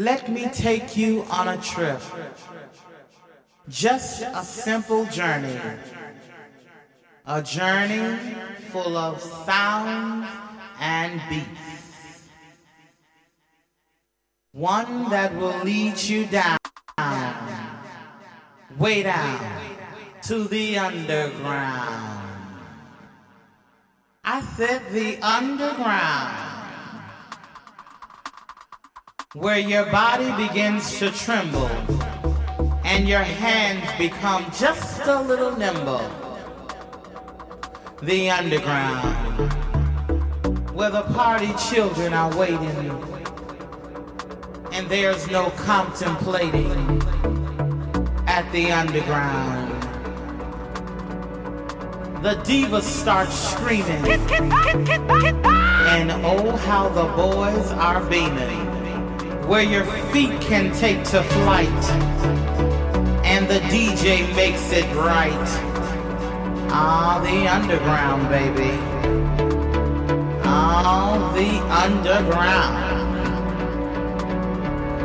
Let me take you on a trip. Just a simple journey. A journey full of sounds and beats. One that will lead you down, way down to the underground. I said the underground where your body begins to tremble and your hands become just a little nimble. The underground, where the party children are waiting and there's no contemplating at the underground. The divas start screaming, and oh, how the boys are beaming where your feet can take to flight and the DJ makes it right. Ah, the underground, baby. Ah, the underground.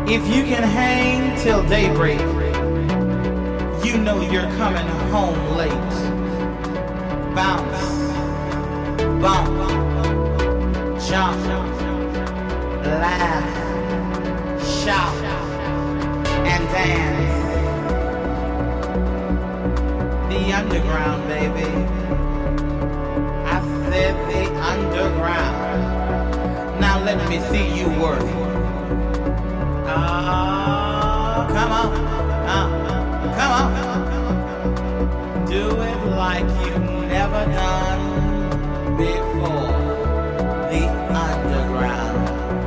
If you can hang till daybreak, you know you're coming home late. Bounce, bump, jump, laugh shout and dance. The underground, baby. I said the underground. Now let me see you work. Oh, come on. Uh, come on. Do it like you've never done before. The underground.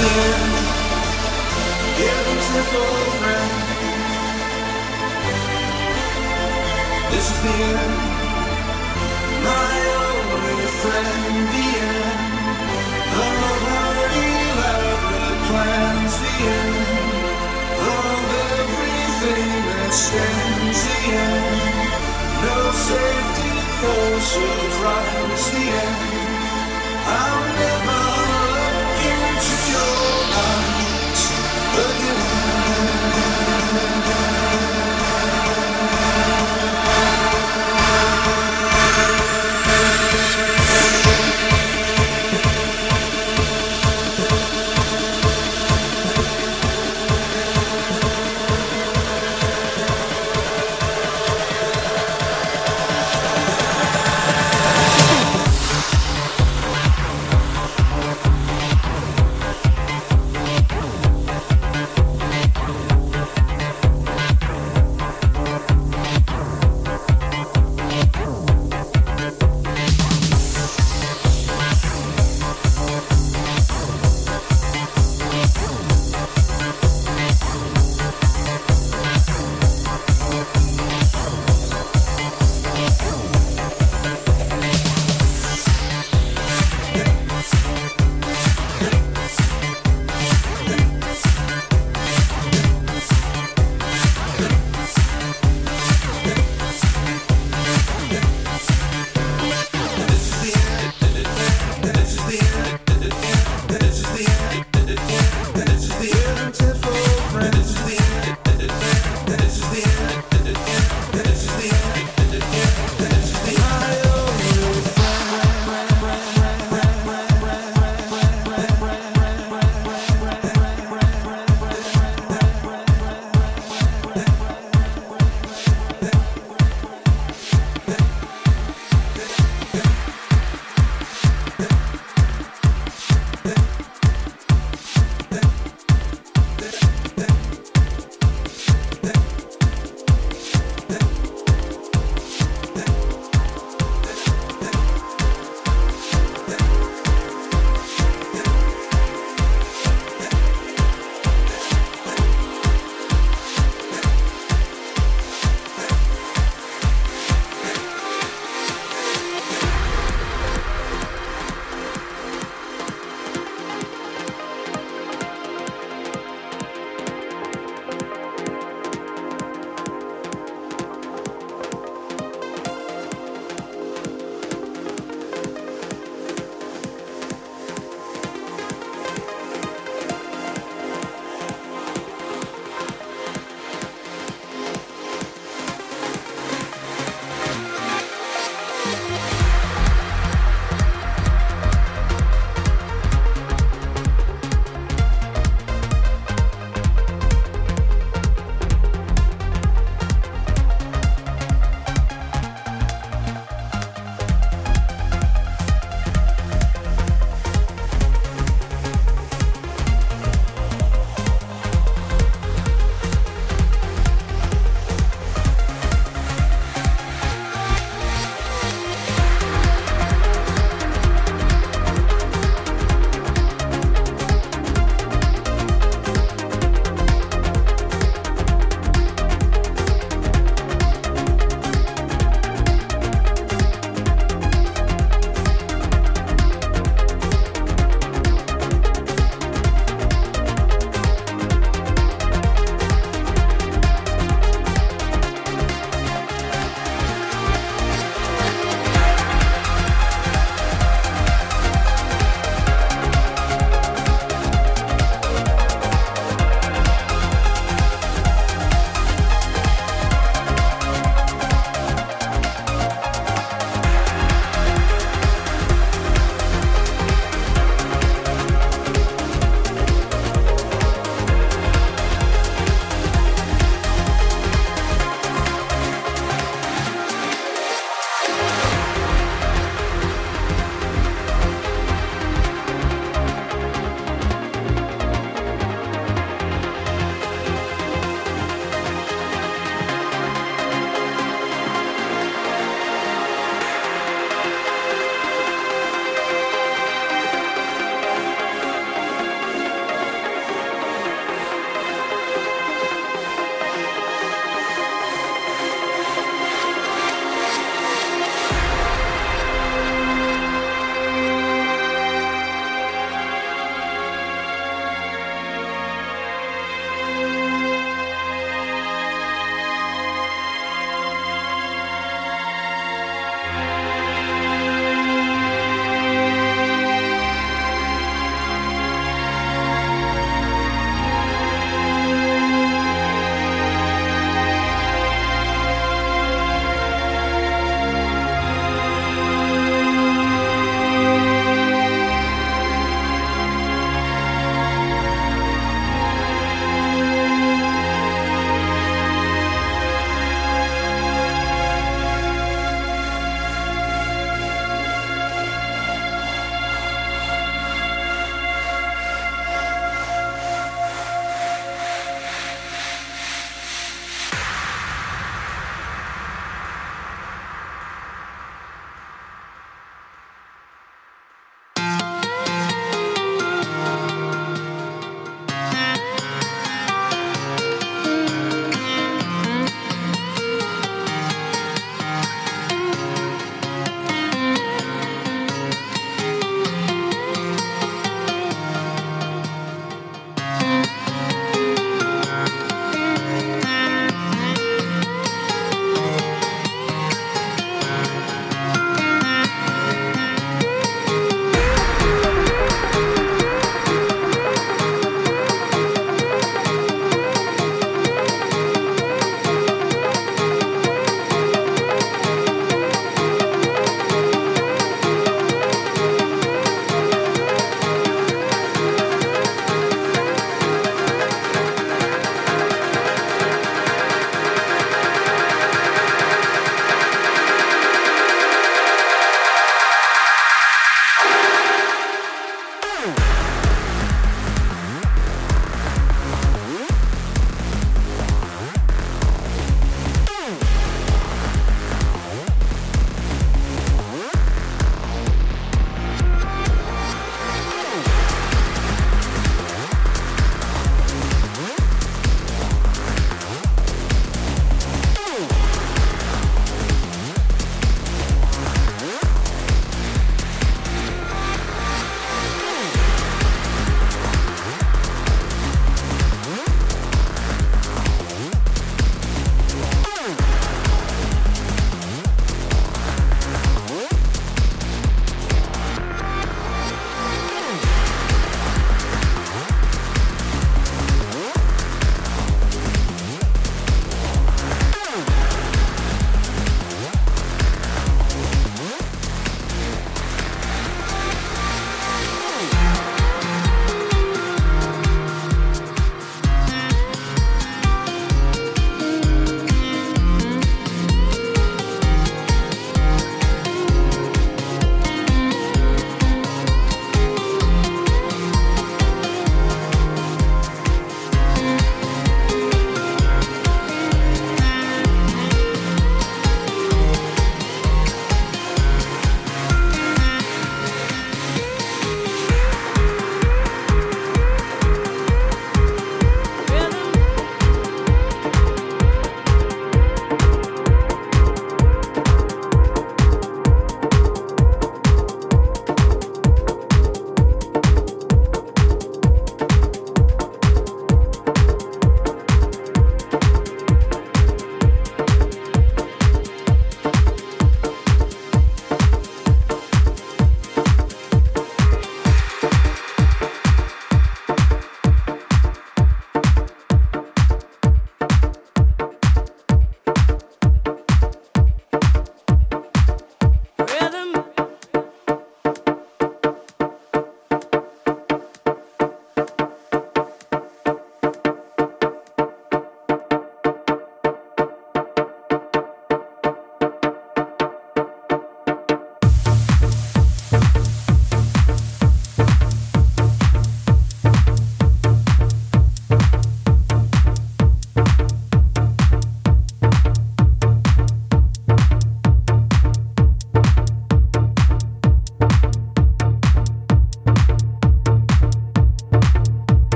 again. Everything's over. This is the end. My only friend, the end. Of plans the end. Of everything that stands the end. No safety, surprise, the end. I'll never.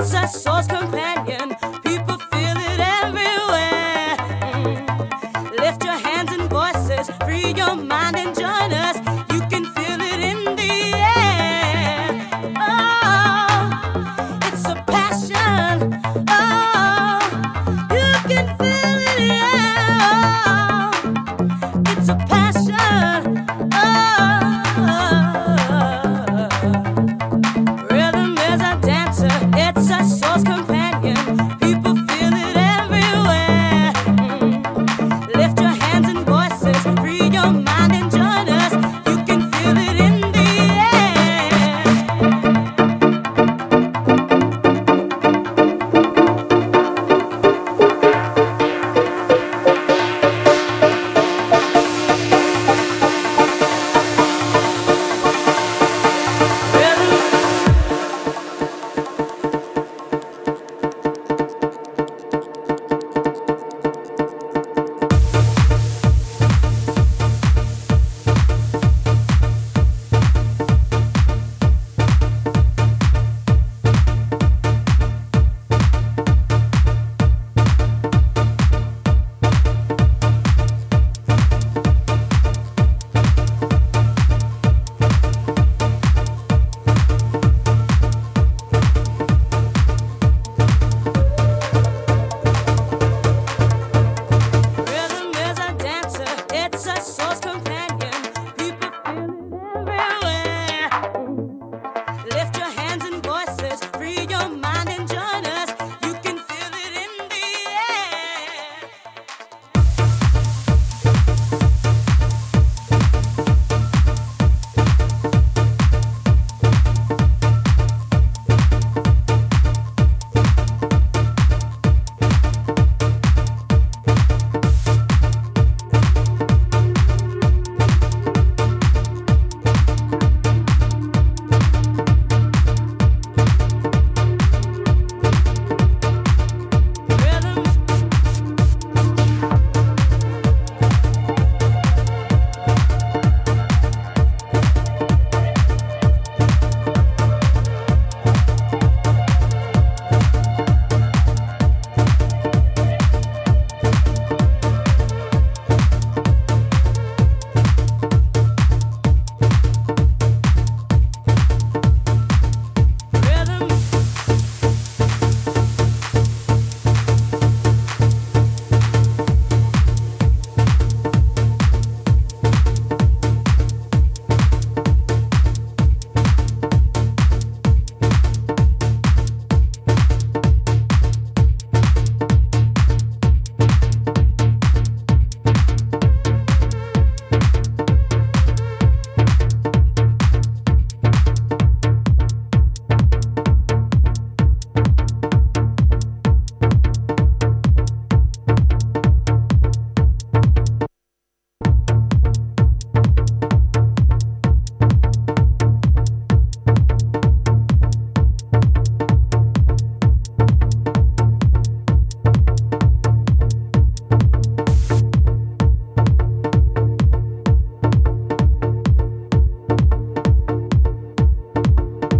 A soul's companion